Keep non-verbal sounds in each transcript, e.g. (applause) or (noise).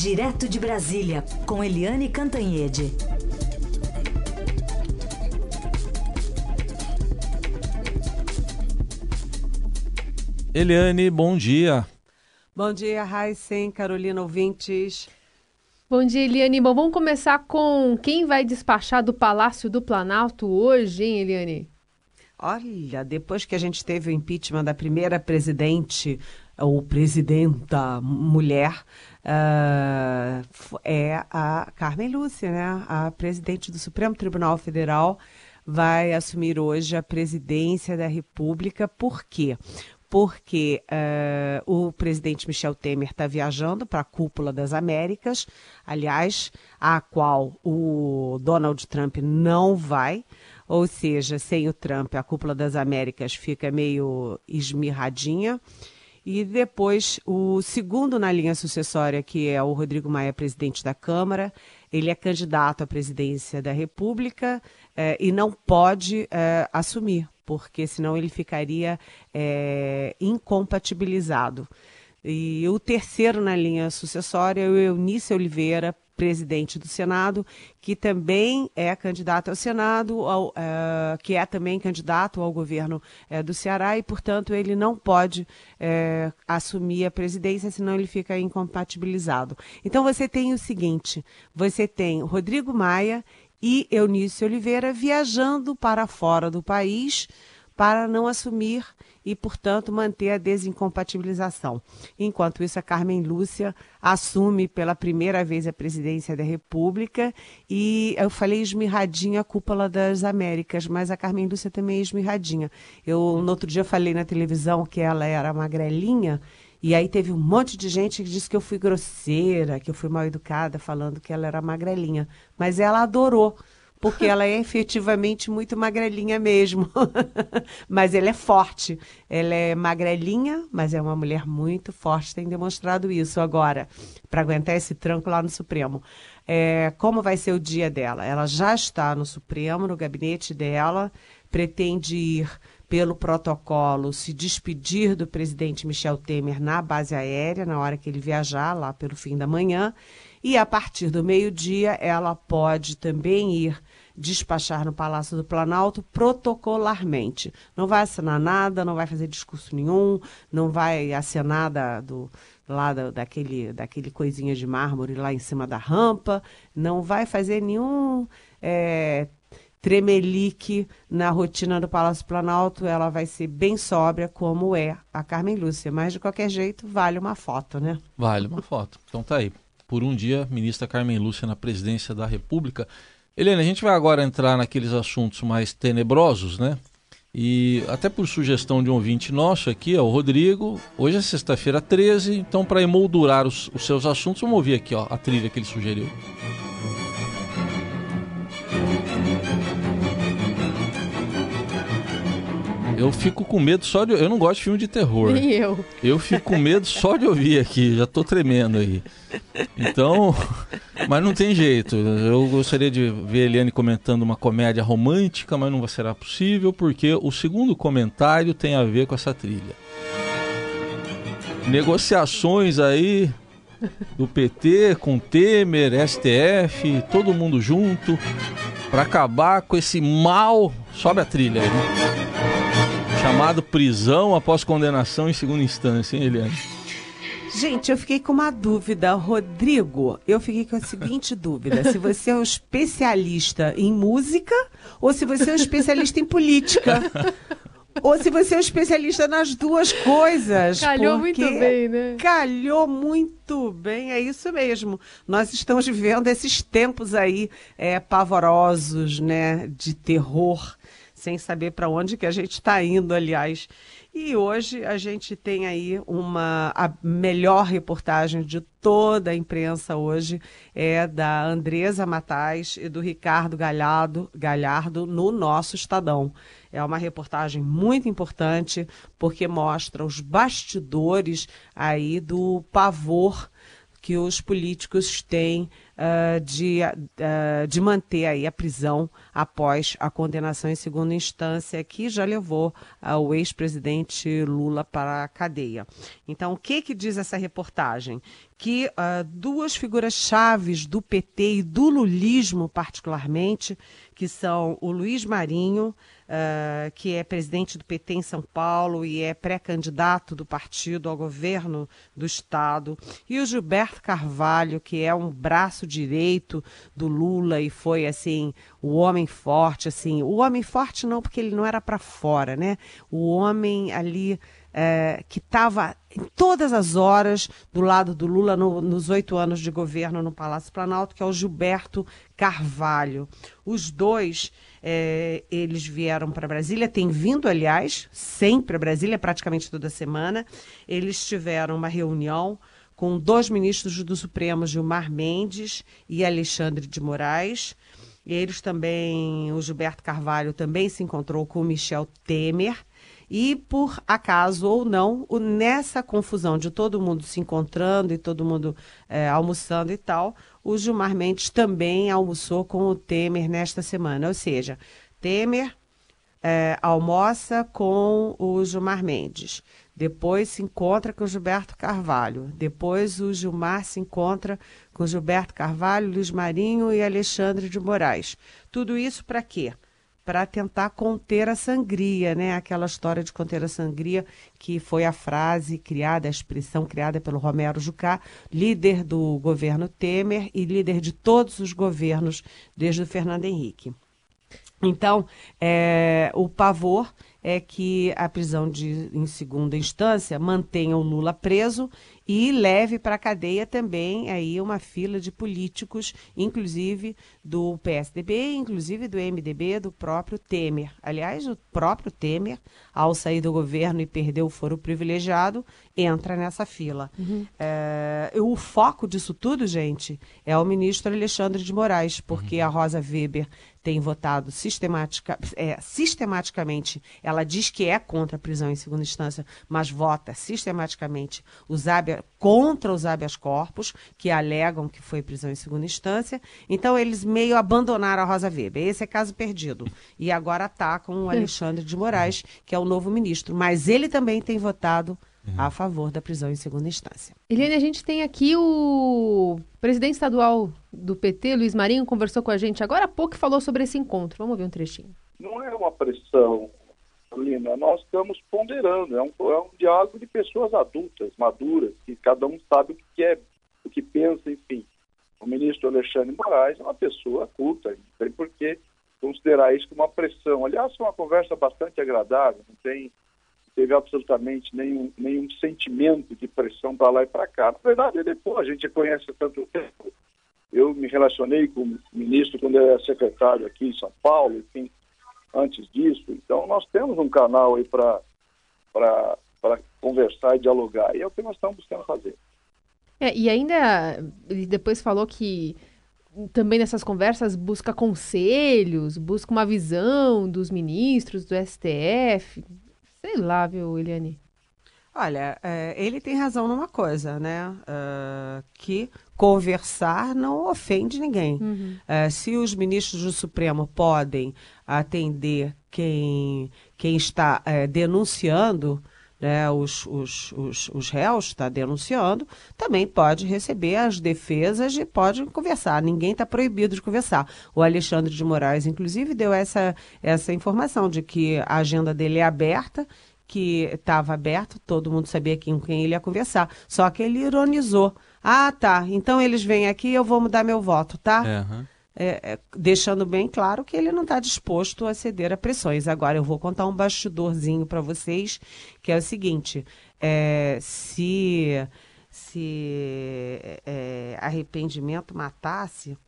Direto de Brasília, com Eliane Cantanhede. Eliane, bom dia. Bom dia, Raíssen, Carolina ouvintes. Bom dia, Eliane. Bom, vamos começar com quem vai despachar do Palácio do Planalto hoje, hein, Eliane? Olha, depois que a gente teve o impeachment da primeira presidente ou presidenta mulher, uh, é a Carmen Lúcia, né? A presidente do Supremo Tribunal Federal vai assumir hoje a presidência da República. Por quê? porque uh, o presidente Michel Temer está viajando para a cúpula das Américas, aliás, a qual o Donald Trump não vai. Ou seja, sem o Trump, a cúpula das Américas fica meio esmirradinha. E depois, o segundo na linha sucessória, que é o Rodrigo Maia, presidente da Câmara, ele é candidato à presidência da República eh, e não pode eh, assumir, porque senão ele ficaria é, incompatibilizado. E o terceiro na linha sucessória é o Eunice Oliveira, presidente do Senado, que também é candidato ao Senado, ao, uh, que é também candidato ao governo uh, do Ceará e, portanto, ele não pode uh, assumir a presidência, senão ele fica incompatibilizado. Então você tem o seguinte: você tem Rodrigo Maia e Eunice Oliveira viajando para fora do país para não assumir e, portanto, manter a desincompatibilização. Enquanto isso, a Carmen Lúcia assume pela primeira vez a presidência da República e eu falei esmirradinha a cúpula das Américas, mas a Carmen Lúcia também é esmirradinha. Eu, no outro dia, falei na televisão que ela era magrelinha e aí teve um monte de gente que disse que eu fui grosseira, que eu fui mal educada, falando que ela era magrelinha. Mas ela adorou, porque ela é efetivamente muito magrelinha mesmo. (laughs) mas ela é forte. Ela é magrelinha, mas é uma mulher muito forte, tem demonstrado isso agora, para aguentar esse tranco lá no Supremo. É, como vai ser o dia dela? Ela já está no Supremo, no gabinete dela, pretende ir pelo protocolo, se despedir do presidente Michel Temer na base aérea, na hora que ele viajar, lá pelo fim da manhã. E a partir do meio-dia, ela pode também ir despachar no Palácio do Planalto protocolarmente. Não vai assinar nada, não vai fazer discurso nenhum, não vai assinar da, do, lá da, daquele, daquele coisinha de mármore lá em cima da rampa, não vai fazer nenhum é, tremelique na rotina do Palácio Planalto, ela vai ser bem sóbria, como é a Carmen Lúcia. Mas, de qualquer jeito, vale uma foto, né? Vale uma foto. Então tá aí. Por um dia, ministra Carmen Lúcia na presidência da República. Helena, a gente vai agora entrar naqueles assuntos mais tenebrosos, né? E até por sugestão de um ouvinte nosso aqui, é o Rodrigo. Hoje é sexta-feira 13, então para emoldurar os, os seus assuntos, vamos ouvir aqui ó, a trilha que ele sugeriu. Eu fico com medo só de. Eu não gosto de filme de terror. Nem eu. Eu fico com medo só de ouvir aqui. Já tô tremendo aí. Então. Mas não tem jeito. Eu gostaria de ver a Eliane comentando uma comédia romântica, mas não será possível, porque o segundo comentário tem a ver com essa trilha. Negociações aí do PT com Temer, STF, todo mundo junto para acabar com esse mal. Sobe a trilha aí. Chamado prisão após condenação em segunda instância, hein, Eliane? Gente, eu fiquei com uma dúvida, Rodrigo. Eu fiquei com a seguinte (laughs) dúvida: se você é um especialista em música ou se você é um especialista em política. (laughs) ou se você é um especialista nas duas coisas. Calhou muito bem, né? Calhou muito bem, é isso mesmo. Nós estamos vivendo esses tempos aí é, pavorosos, né, de terror sem saber para onde que a gente está indo, aliás. E hoje a gente tem aí uma a melhor reportagem de toda a imprensa hoje é da Andresa Matais e do Ricardo Galhardo, Galhardo no nosso Estadão. É uma reportagem muito importante porque mostra os bastidores aí do pavor que os políticos têm uh, de, uh, de manter aí a prisão após a condenação em segunda instância, que já levou o ex-presidente Lula para a cadeia. Então, o que, que diz essa reportagem? Que duas figuras chaves do PT e do lulismo, particularmente, que são o Luiz Marinho, uh, que é presidente do PT em São Paulo e é pré-candidato do partido ao governo do Estado, e o Gilberto Carvalho, que é um braço direito do Lula e foi, assim, o homem forte, assim, o homem forte não, porque ele não era para fora, né? O homem ali é, que estava em todas as horas do lado do Lula no, nos oito anos de governo no Palácio Planalto, que é o Gilberto Carvalho. Os dois, é, eles vieram para Brasília, têm vindo, aliás, sempre a Brasília, praticamente toda semana. Eles tiveram uma reunião com dois ministros do Supremo, Gilmar Mendes e Alexandre de Moraes. Eles também, o Gilberto Carvalho também se encontrou com o Michel Temer e, por acaso ou não, o, nessa confusão de todo mundo se encontrando e todo mundo é, almoçando e tal, o Gilmar Mendes também almoçou com o Temer nesta semana. Ou seja, Temer é, almoça com o Gilmar Mendes. Depois se encontra com o Gilberto Carvalho. Depois o Gilmar se encontra com Gilberto Carvalho, Luiz Marinho e Alexandre de Moraes. Tudo isso para quê? Para tentar conter a sangria, né? Aquela história de conter a sangria que foi a frase criada, a expressão criada pelo Romero Jucá, líder do governo Temer e líder de todos os governos desde o Fernando Henrique. Então, é, o pavor é que a prisão de, em segunda instância mantenha o Lula preso e leve para a cadeia também aí uma fila de políticos, inclusive do PSDB, inclusive do MDB, do próprio Temer. Aliás, o próprio Temer, ao sair do governo e perder o foro privilegiado, entra nessa fila. Uhum. É, o foco disso tudo, gente, é o ministro Alexandre de Moraes, porque uhum. a Rosa Weber tem votado sistematica, é, sistematicamente, ela diz que é contra a prisão em segunda instância, mas vota sistematicamente os habeas, contra os habeas corpus, que alegam que foi prisão em segunda instância. Então, eles meio abandonaram a Rosa Weber. Esse é caso perdido. E agora atacam o Alexandre de Moraes, que é o novo ministro. Mas ele também tem votado a favor da prisão em segunda instância. Eliane, a gente tem aqui o presidente estadual do PT, Luiz Marinho, conversou com a gente agora há pouco e falou sobre esse encontro. Vamos ver um trechinho. Não é uma pressão, Lina, nós estamos ponderando, é um, é um diálogo de pessoas adultas, maduras, que cada um sabe o que quer, o que pensa, enfim. O ministro Alexandre Moraes é uma pessoa culta, não tem por que considerar isso como uma pressão. Aliás, foi uma conversa bastante agradável, não tem teve absolutamente nenhum, nenhum sentimento de pressão para lá e para cá. Na verdade, depois a gente conhece tanto tempo. Eu me relacionei com o ministro quando ele era secretário aqui em São Paulo, enfim, antes disso. Então, nós temos um canal aí para conversar e dialogar. E é o que nós estamos buscando fazer. É, e ainda, ele depois falou que também nessas conversas busca conselhos, busca uma visão dos ministros, do STF. Sei lá, viu, Eliane? Olha, é, ele tem razão numa coisa, né? Uh, que conversar não ofende ninguém. Uhum. Uh, se os ministros do Supremo podem atender quem, quem está uh, denunciando, né, os, os, os, os réus, está denunciando, também pode receber as defesas e pode conversar. Ninguém está proibido de conversar. O Alexandre de Moraes, inclusive, deu essa, essa informação de que a agenda dele é aberta que estava aberto, todo mundo sabia com quem ele ia conversar. Só que ele ironizou. Ah, tá. Então eles vêm aqui, eu vou mudar meu voto, tá? Uhum. É, é, deixando bem claro que ele não está disposto a ceder a pressões. Agora eu vou contar um bastidorzinho para vocês, que é o seguinte: é, se se é, arrependimento matasse,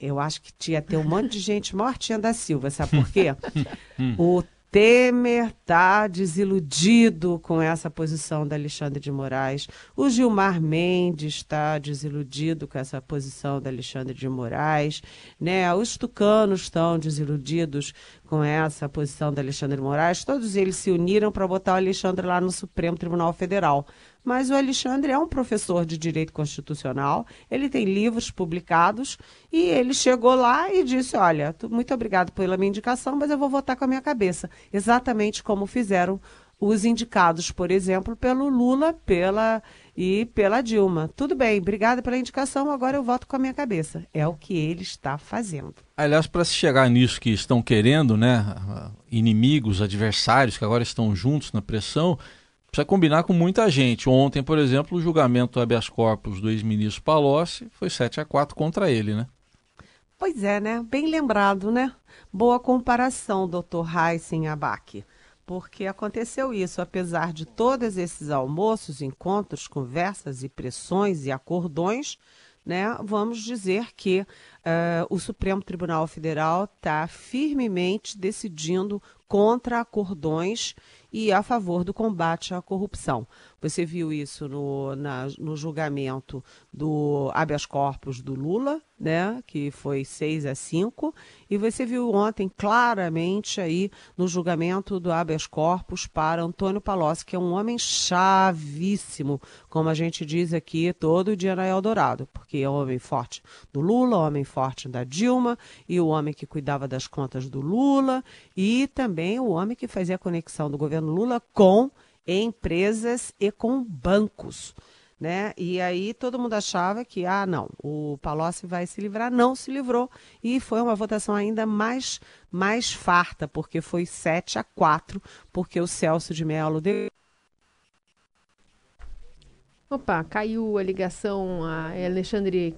eu acho que ia ter um monte de gente mortinha da Silva, sabe por quê? (laughs) o Temer está desiludido com essa posição da Alexandre de Moraes. O Gilmar Mendes está desiludido com essa posição da Alexandre de Moraes. Né? Os tucanos estão desiludidos com essa posição da Alexandre de Moraes. Todos eles se uniram para botar o Alexandre lá no Supremo Tribunal Federal mas o Alexandre é um professor de direito constitucional, ele tem livros publicados e ele chegou lá e disse: Olha, muito obrigado pela minha indicação, mas eu vou votar com a minha cabeça. Exatamente como fizeram os indicados, por exemplo, pelo Lula pela e pela Dilma. Tudo bem, obrigada pela indicação, agora eu voto com a minha cabeça. É o que ele está fazendo. Aliás, para se chegar nisso que estão querendo, né, inimigos, adversários que agora estão juntos na pressão, precisa combinar com muita gente. Ontem, por exemplo, o julgamento habeas corpus do ex-ministro Palocci foi 7 a 4 contra ele, né? Pois é, né? Bem lembrado, né? Boa comparação, doutor Heisen Abac porque aconteceu isso, apesar de todos esses almoços, encontros, conversas e pressões e acordões, né, vamos dizer que uh, o Supremo Tribunal Federal está firmemente decidindo contra acordões e a favor do combate à corrupção. Você viu isso no, na, no julgamento do habeas corpus do Lula, né, que foi 6 a 5, e você viu ontem claramente aí no julgamento do habeas corpus para Antônio Palocci, que é um homem chavíssimo, como a gente diz aqui todo dia na Eldorado, porque é homem forte do Lula, homem forte da Dilma, e o homem que cuidava das contas do Lula, e também o homem que fazia a conexão do governo Lula com empresas e com bancos. Né? E aí todo mundo achava que, ah, não, o Palocci vai se livrar, não se livrou. E foi uma votação ainda mais, mais farta, porque foi 7 a 4, porque o Celso de Mello deu. Opa, caiu a ligação a Alexandre,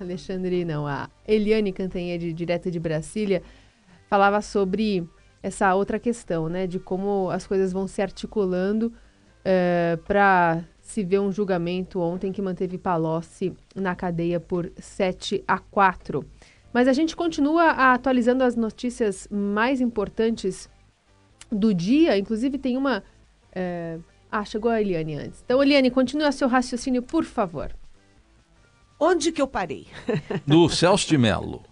Alexandre não, a Eliane Cantanhede, direto de Brasília, falava sobre essa outra questão, né, de como as coisas vão se articulando é, para se ver um julgamento ontem que manteve Palocci na cadeia por 7 a 4. Mas a gente continua atualizando as notícias mais importantes do dia, inclusive tem uma. É... Ah, chegou a Eliane antes. Então, Eliane, continue seu raciocínio, por favor. Onde que eu parei? Do Celso de Mello.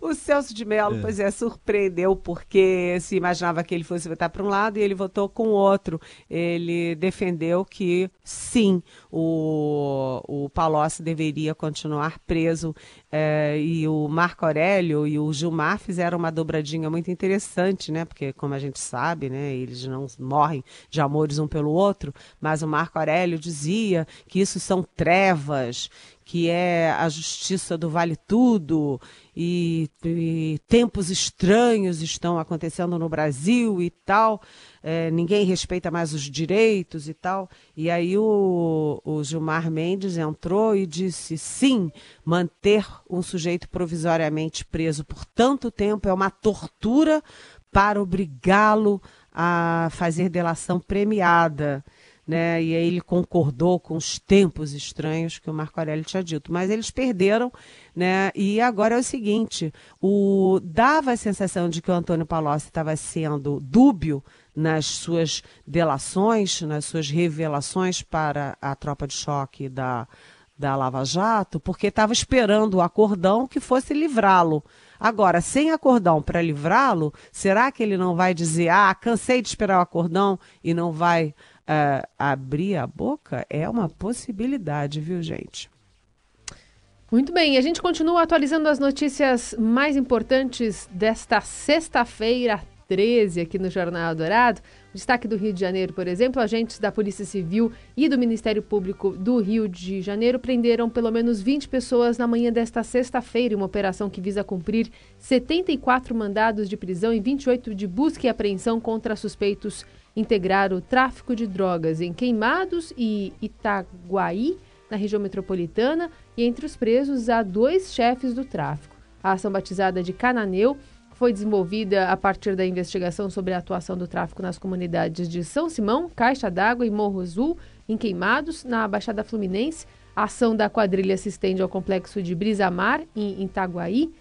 O Celso de Mello, é. pois é, surpreendeu porque se imaginava que ele fosse votar para um lado e ele votou com o outro. Ele defendeu que sim, o, o Palocci deveria continuar preso é, e o Marco Aurélio e o Gilmar fizeram uma dobradinha muito interessante, né? Porque, como a gente sabe, né, eles não morrem de amores um pelo outro, mas o Marco Aurélio dizia que isso são trevas, que é a justiça do vale tudo e, e tempos estranhos estão acontecendo no Brasil e tal, é, ninguém respeita mais os direitos e tal. E aí o, o Gilmar Mendes entrou e disse: sim, manter um sujeito provisoriamente preso por tanto tempo é uma tortura para obrigá-lo a fazer delação premiada né? E aí ele concordou com os tempos estranhos que o Marco Aurélio tinha dito. Mas eles perderam, né? E agora é o seguinte: o dava a sensação de que o Antônio Palocci estava sendo dúbio nas suas delações, nas suas revelações para a tropa de choque da da Lava Jato, porque estava esperando o acordão que fosse livrá-lo. Agora, sem acordão para livrá-lo, será que ele não vai dizer, ah, cansei de esperar o acordão e não vai uh, abrir a boca é uma possibilidade, viu, gente? Muito bem, a gente continua atualizando as notícias mais importantes desta sexta-feira, 13, aqui no Jornal Dourado. Destaque do Rio de Janeiro, por exemplo, agentes da Polícia Civil e do Ministério Público do Rio de Janeiro prenderam pelo menos 20 pessoas na manhã desta sexta-feira, uma operação que visa cumprir 74 mandados de prisão e 28 de busca e apreensão contra suspeitos integrar o tráfico de drogas em Queimados e Itaguaí, na região metropolitana, e entre os presos há dois chefes do tráfico. A ação batizada de Cananeu foi desenvolvida a partir da investigação sobre a atuação do tráfico nas comunidades de São Simão, Caixa d'Água e Morro Azul, em Queimados, na Baixada Fluminense. A ação da quadrilha se estende ao complexo de Brisamar, em Itaguaí,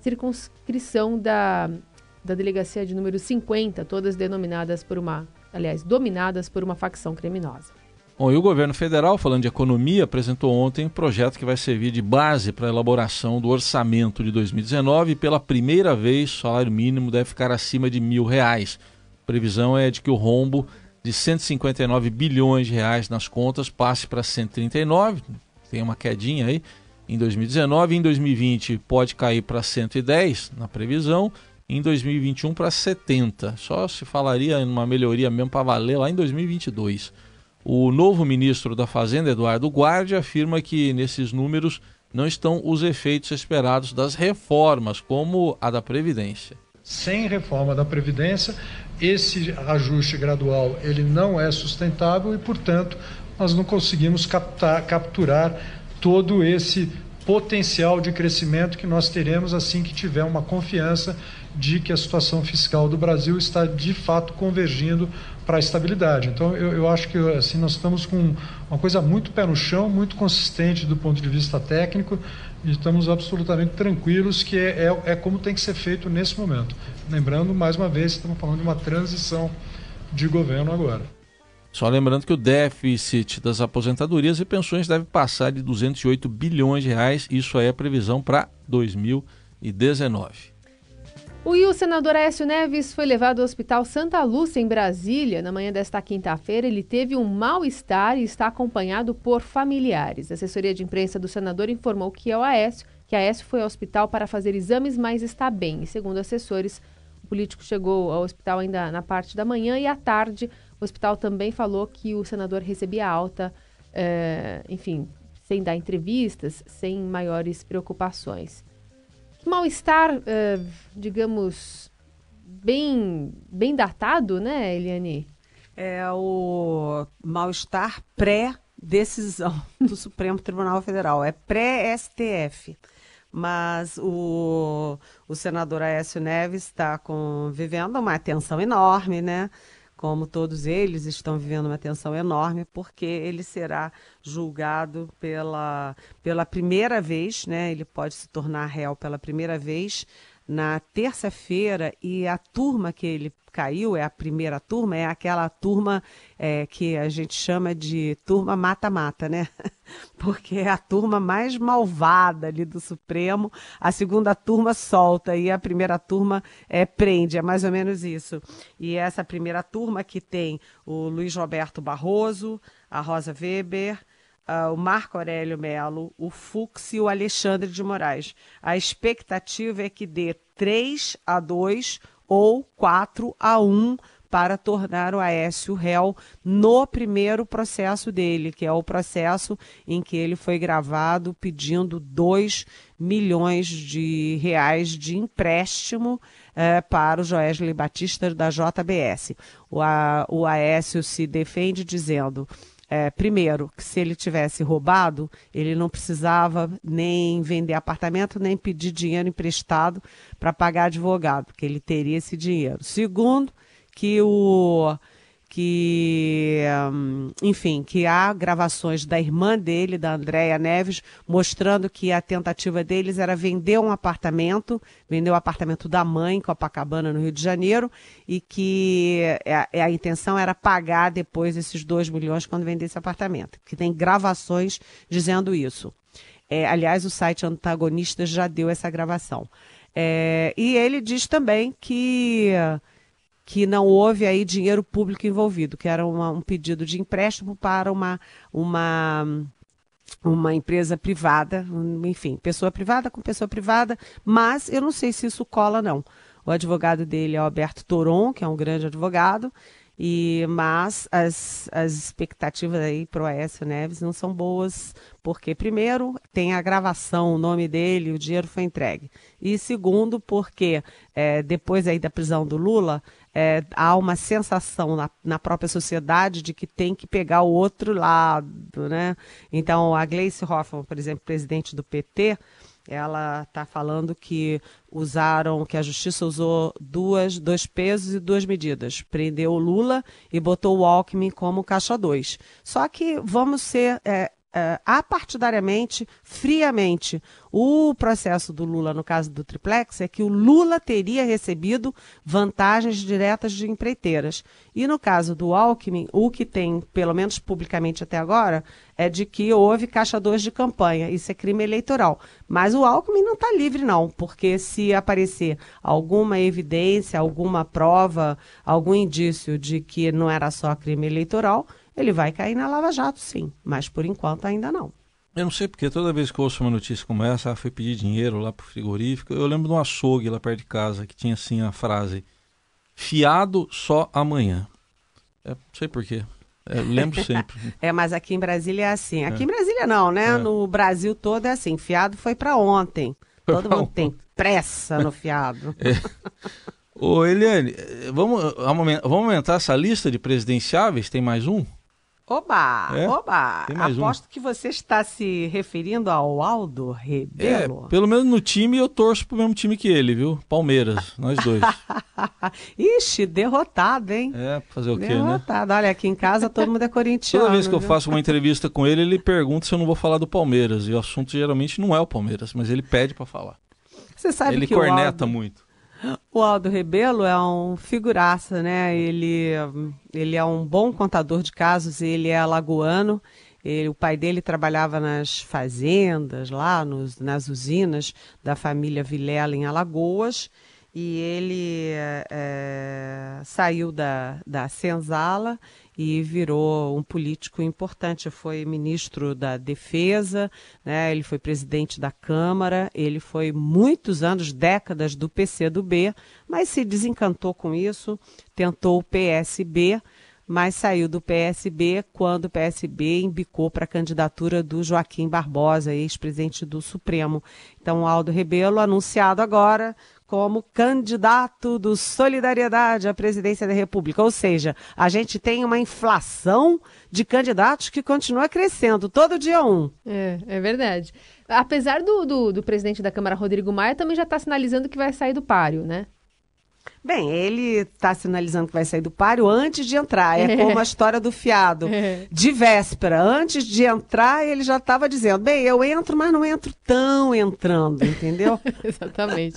circunscrição da, da delegacia de número 50, todas denominadas por uma aliás, dominadas por uma facção criminosa. Bom, e o governo federal, falando de economia, apresentou ontem um projeto que vai servir de base para a elaboração do orçamento de 2019 e pela primeira vez o salário mínimo deve ficar acima de mil reais. A previsão é de que o rombo de 159 bilhões de reais nas contas passe para 139, tem uma quedinha aí em 2019, em 2020 pode cair para 110 na previsão, em 2021 para 70. Só se falaria em uma melhoria mesmo para valer lá em 2022. O novo ministro da Fazenda, Eduardo Guardi, afirma que nesses números não estão os efeitos esperados das reformas, como a da Previdência. Sem reforma da Previdência, esse ajuste gradual ele não é sustentável e, portanto, nós não conseguimos captar, capturar todo esse potencial de crescimento que nós teremos assim que tiver uma confiança de que a situação fiscal do Brasil está de fato convergindo para a estabilidade. Então, eu, eu, acho que assim nós estamos com uma coisa muito pé no chão, muito consistente do ponto de vista técnico e estamos absolutamente tranquilos que é, é, é como tem que ser feito nesse momento. Lembrando, mais uma vez, estamos falando de uma transição de governo agora. Só lembrando que o déficit das aposentadorias e pensões deve passar de 208 bilhões de reais. Isso aí é a previsão para 2019. O, senador Aécio Neves foi levado ao Hospital Santa Lúcia, em Brasília. Na manhã desta quinta-feira, ele teve um mal-estar e está acompanhado por familiares. A assessoria de imprensa do senador informou que é o Aécio, que Aécio foi ao hospital para fazer exames, mas está bem. E segundo assessores, o político chegou ao hospital ainda na parte da manhã e à tarde o hospital também falou que o senador recebia alta, é, enfim, sem dar entrevistas, sem maiores preocupações mal-estar, uh, digamos, bem, bem datado, né, Eliane? É o mal-estar pré-decisão (laughs) do Supremo Tribunal Federal, é pré-STF. Mas o, o senador Aécio Neves está vivendo uma tensão enorme, né? Como todos eles estão vivendo uma tensão enorme, porque ele será julgado pela, pela primeira vez, né? Ele pode se tornar réu pela primeira vez na terça-feira e a turma que ele caiu é a primeira turma, é aquela turma é, que a gente chama de turma mata-mata, né? (laughs) Porque é a turma mais malvada ali do Supremo, a segunda turma solta e a primeira turma é, prende, é mais ou menos isso. E essa primeira turma que tem o Luiz Roberto Barroso, a Rosa Weber, uh, o Marco Aurélio Melo, o Fux e o Alexandre de Moraes. A expectativa é que dê 3 a 2 ou 4 a 1 para tornar o Aécio réu no primeiro processo dele, que é o processo em que ele foi gravado pedindo 2 milhões de reais de empréstimo eh, para o Joesley Batista da JBS. O, a, o Aécio se defende dizendo é, primeiro, que se ele tivesse roubado, ele não precisava nem vender apartamento, nem pedir dinheiro emprestado para pagar advogado, porque ele teria esse dinheiro. Segundo, que o que, hum, enfim, que há gravações da irmã dele, da Andréia Neves, mostrando que a tentativa deles era vender um apartamento, vender o apartamento da mãe em Copacabana, no Rio de Janeiro, e que a, a intenção era pagar depois esses 2 milhões quando vendesse apartamento. Que tem gravações dizendo isso. É, aliás, o site Antagonista já deu essa gravação. É, e ele diz também que que não houve aí dinheiro público envolvido, que era uma, um pedido de empréstimo para uma, uma, uma empresa privada, enfim, pessoa privada com pessoa privada, mas eu não sei se isso cola, não. O advogado dele é o Alberto Toron, que é um grande advogado, e, mas as, as expectativas aí para o Aécio Neves não são boas, porque, primeiro, tem a gravação, o nome dele, o dinheiro foi entregue. E, segundo, porque é, depois aí da prisão do Lula, é, há uma sensação na, na, própria sociedade de que tem que pegar o outro lado, né? Então, a Gleice Hoffmann, por exemplo, presidente do PT, ela está falando que usaram, que a justiça usou duas, dois pesos e duas medidas. Prendeu o Lula e botou o Alckmin como caixa dois. Só que vamos ser é, uh, apartidariamente, friamente, o processo do Lula, no caso do triplex, é que o Lula teria recebido vantagens diretas de empreiteiras. E no caso do Alckmin, o que tem, pelo menos publicamente até agora, é de que houve caixa 2 de campanha. Isso é crime eleitoral. Mas o Alckmin não está livre, não, porque se aparecer alguma evidência, alguma prova, algum indício de que não era só crime eleitoral, ele vai cair na Lava Jato, sim. Mas por enquanto ainda não. Eu não sei porque toda vez que eu ouço uma notícia como essa, ah, foi pedir dinheiro lá pro frigorífico, eu lembro de um açougue lá perto de casa que tinha assim a frase: fiado só amanhã. É, não sei porquê. É, lembro (laughs) sempre. é, mas aqui em Brasília é assim. Aqui é. em Brasília não, né? É. No Brasil todo é assim. Fiado foi para ontem. (laughs) Todo mundo tem pressa no fiado. (laughs) É. Ô, Eliane, vamos, vamos aumentar essa lista de presidenciáveis? Tem mais um? Oba, é? oba. Aposto um. que você está se referindo ao Aldo Rebelo. É, pelo menos no time eu torço pro mesmo time que ele, viu? Palmeiras, nós dois. (laughs) Ixi, derrotado, hein? É, fazer o derrotado. quê, né? Derrotado. Olha, aqui em casa todo mundo é corintiano. Toda vez que viu? eu faço uma (laughs) entrevista com ele, ele pergunta se eu não vou falar do Palmeiras. E o assunto geralmente não é o Palmeiras, mas ele pede para falar. Você sabe ele que corneta Aldo... muito. O Aldo Rebelo é um figuraça, né? Ele, ele é um bom contador de casos, ele é alagoano. Ele, o pai dele trabalhava nas fazendas, lá nos, nas usinas da família Vilela em Alagoas. E ele é, saiu da, da senzala e virou um político importante. Foi ministro da Defesa, né? ele foi presidente da Câmara, ele foi muitos anos, décadas do PCdoB, mas se desencantou com isso, tentou o PSB, mas saiu do PSB quando o PSB embicou para a candidatura do Joaquim Barbosa, ex-presidente do Supremo. Então, Aldo Rebelo, anunciado agora como candidato do Solidariedade à presidência da República. Ou seja, a gente tem uma inflação de candidatos que continua crescendo todo dia um. É, é verdade. Apesar do, do, do presidente da Câmara, Rodrigo Maia, também já está sinalizando que vai sair do páreo, né? Bem, ele está sinalizando que vai sair do páreo antes de entrar. É, como a (laughs) história do fiado. É. De véspera, antes de entrar, ele já estava dizendo: bem, eu entro, mas não entro tão entrando, entendeu? (laughs) Exatamente.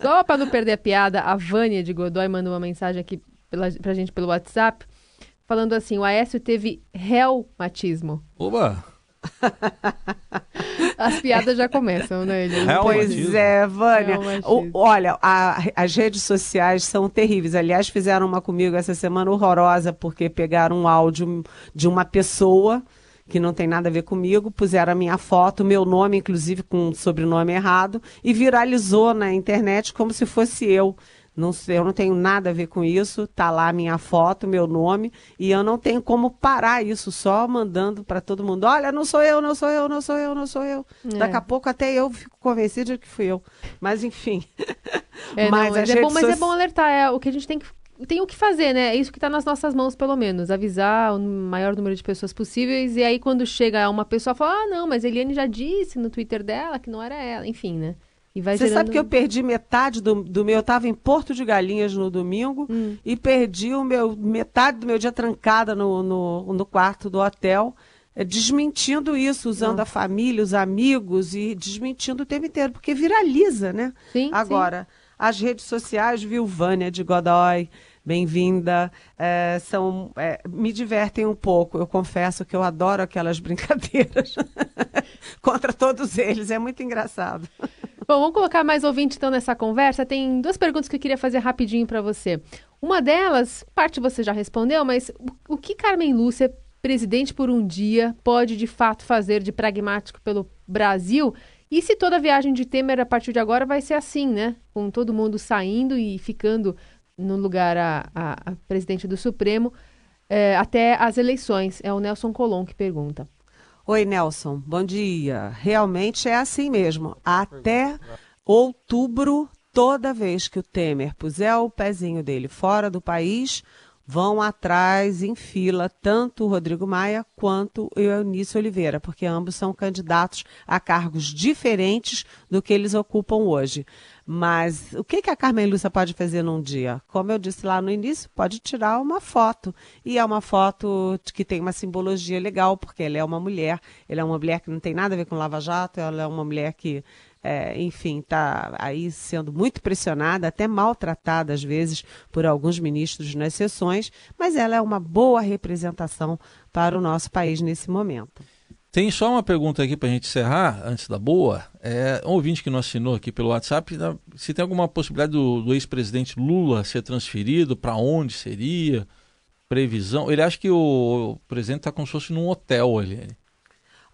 Só para não perder a piada, a Vânia de Godoy mandou uma mensagem aqui para a gente pelo WhatsApp, falando assim: o Aécio teve reumatismo. Oba! (laughs) As piadas já começam, né? Ele... Pois é, Vânia. O, olha, a, as redes sociais são terríveis. Aliás, fizeram uma comigo essa semana horrorosa, porque pegaram um áudio de uma pessoa que não tem nada a ver comigo, puseram a minha foto, meu nome, inclusive com um sobrenome errado, e viralizou na internet como se fosse eu. Não sei, eu não tenho nada a ver com isso. Tá lá a minha foto, meu nome, e eu não tenho como parar isso só mandando para todo mundo. Olha, não sou eu, não sou eu, não sou eu, não sou eu. É. Daqui a pouco até eu fico convencida de que fui eu. Mas enfim. (laughs) É, (laughs) mas, não, mas é bom, mas é bom alertar, é o que a gente tem que tem o que fazer, né? É isso que está nas nossas mãos, pelo menos. Avisar o maior número de pessoas possíveis. E aí, quando chega uma pessoa, fala: Ah, não, mas a Eliane já disse no Twitter dela que não era ela. Enfim, né? Você gerando... sabe que eu perdi metade do, do meu. Eu estava em Porto de Galinhas no domingo hum. e perdi o meu metade do meu dia trancada no, no, no quarto do hotel, é, desmentindo isso, usando a família, os amigos e desmentindo o tempo inteiro, porque viraliza, né? Sim. Agora, sim. as redes sociais, viu, Vânia de Godoy, bem-vinda. É, são é, me divertem um pouco. Eu confesso que eu adoro aquelas (laughs) brincadeiras (laughs) contra todos eles. É muito engraçado. Bom, vamos colocar mais ouvinte então nessa conversa. Tem duas perguntas que eu queria fazer rapidinho para você. Uma delas, parte você já respondeu, mas o, que Carmen Lúcia, presidente por um dia, pode de fato fazer de pragmático pelo Brasil? E se toda viagem de Temer a partir de agora vai ser assim, né? Com todo mundo saindo e ficando no lugar a, a, a presidente do Supremo é, até as eleições? É o Nelson Colom que pergunta. Oi, Nelson. Bom dia. Realmente é assim mesmo. Até outubro, toda vez que o Temer puser o pezinho dele fora do país, vão atrás em fila tanto o Rodrigo Maia quanto o Eunício Oliveira, porque ambos são candidatos a cargos diferentes do que eles ocupam hoje. Mas o que, que a Carmen Lúcia pode fazer num dia? Como eu disse lá no início, pode tirar uma foto. E é uma foto que tem uma simbologia legal, porque ela é uma mulher, ela é uma mulher que não tem nada a ver com Lava Jato, ela é uma mulher que é, enfim, está aí sendo muito pressionada, até maltratada às vezes por alguns ministros nas sessões, mas ela é uma boa representação para o nosso país nesse momento. Tem só uma pergunta aqui para a gente encerrar, antes da boa. É, um ouvinte que nos assinou aqui pelo WhatsApp, se tem alguma possibilidade do, do ex-presidente Lula ser transferido, para onde seria? Previsão? Ele acha que o, o presidente está como se fosse num hotel ali.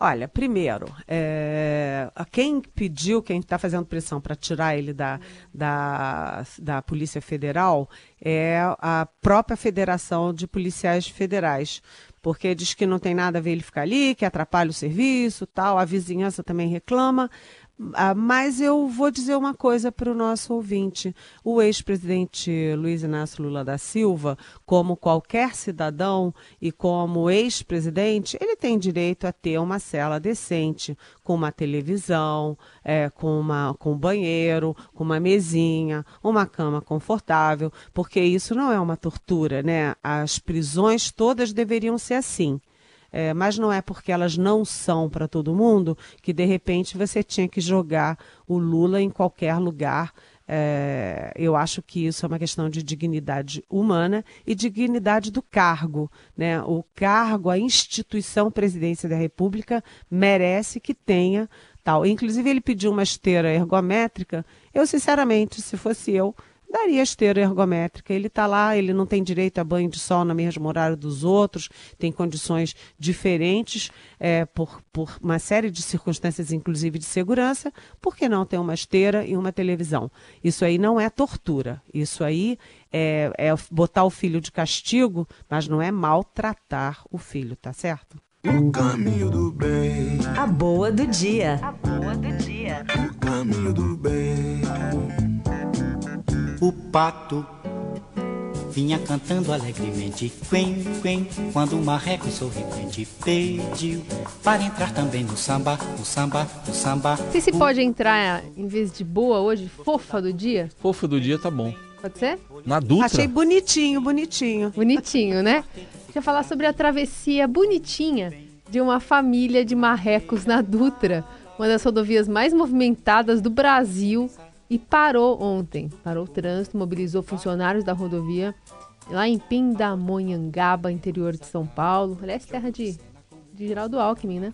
Olha, primeiro, é, quem pediu, quem está fazendo pressão para tirar ele da, da, da Polícia Federal é a própria Federação de Policiais Federais porque diz que não tem nada a ver ele ficar ali, que atrapalha o serviço, tal. A vizinhança também reclama. Ah, mas eu vou dizer uma coisa para o nosso ouvinte. O ex-presidente Luiz Inácio Lula da Silva, como qualquer cidadão e como ex-presidente, ele tem direito a ter uma cela decente, com uma televisão, é, com, uma, com um banheiro, com uma mesinha, uma cama confortável, porque isso não é uma tortura, né? As prisões todas deveriam ser assim. É, mas não é porque elas não são para todo mundo que de repente você tinha que jogar o Lula em qualquer lugar. É, eu acho que isso é uma questão de dignidade humana e dignidade do cargo. Né? O cargo, a instituição presidência da República merece que tenha tal. Inclusive, ele pediu uma esteira ergométrica. Eu, sinceramente, se fosse eu, daria esteira ergométrica. Ele está lá, ele não tem direito a banho de sol no mesmo horário dos outros, tem condições diferentes é, por, por uma série de circunstâncias, inclusive de segurança. Por que não ter uma esteira e uma televisão? Isso aí não é tortura. Isso aí é, é botar o filho de castigo, mas não é maltratar o filho, tá certo? O caminho do bem. A boa do dia. A boa do dia. O caminho do bem. O pato vinha cantando alegremente, quen, quen, quando o marreco sorridente pediu para entrar também no samba, no samba, no samba. Você se pode entrar em vez de boa hoje, fofa do dia? Fofa do dia tá bom. Pode ser? Na Dutra. Achei bonitinho, bonitinho. Bonitinho, né? Deixa eu falar sobre a travessia bonitinha de uma família de marrecos na Dutra, uma das rodovias mais movimentadas do Brasil e parou ontem. Parou o trânsito, mobilizou funcionários da rodovia lá em Pindamonhangaba, interior de São Paulo. Aliás, terra de, de Geraldo Alckmin, né?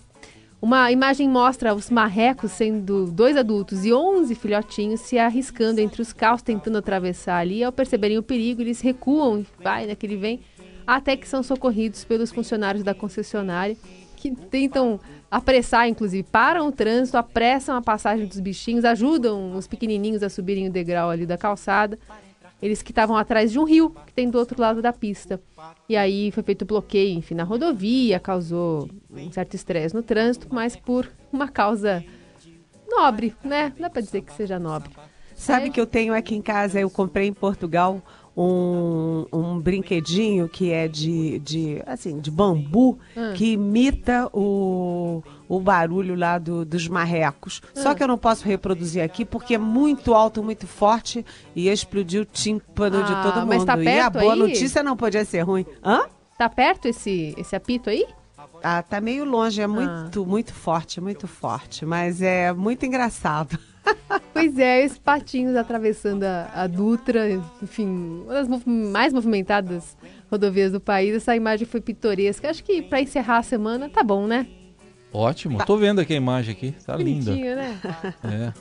Uma imagem mostra os marrecos sendo dois adultos e 11 filhotinhos se arriscando entre os carros, tentando atravessar ali. Ao perceberem o perigo, eles recuam, vai naquele vem, até que são socorridos pelos funcionários da concessionária que tentam apressar, inclusive, param o trânsito, apressam a passagem dos bichinhos, ajudam os pequenininhos a subirem o degrau ali da calçada. Eles que estavam atrás de um rio que tem do outro lado da pista. E aí foi feito bloqueio, enfim, na rodovia, causou um certo estresse no trânsito, mas por uma causa nobre, né? Não dá para dizer que seja nobre. Sabe que eu tenho aqui em casa, eu comprei em Portugal um, um brinquedinho que é de, de, assim, de bambu hum. que imita o, o barulho lá do, dos marrecos. Hum. Só que eu não posso reproduzir aqui porque é muito alto, muito forte e explodiu o tímpano ah, de todo mundo. Mas tá perto e a boa aí? notícia não podia ser ruim. Hã? Tá perto esse, esse apito aí? Ah, tá meio longe, é muito, ah. muito forte, muito forte, mas é muito engraçado. (laughs) pois é, os patinhos atravessando a, a, Dutra, enfim, uma das mais movimentadas rodovias do país. Essa imagem foi pitoresca. Acho que para encerrar a semana tá bom, né? Ótimo, tô vendo aqui a imagem aqui, tá linda. né? É.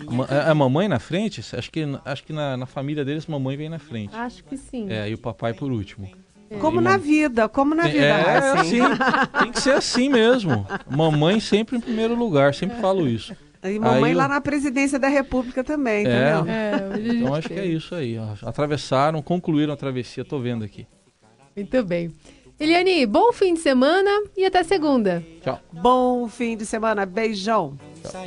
A, é, a, mamãe na frente? Acho que, acho que na, na, família deles, mamãe vem na frente. Acho que sim. É, e o papai por último. É. Como na vida, como na vida. É, assim. tem que ser assim mesmo. Mamãe sempre em primeiro lugar, sempre falo isso. E mamãe aí, lá na presidência da República também, é, entendeu? É, então acho que é isso aí. Ó. Atravessaram, concluíram a travessia, tô vendo aqui. Muito bem. Eliane, bom fim de semana e até segunda. Tchau. Bom fim de semana, beijão. Tchau.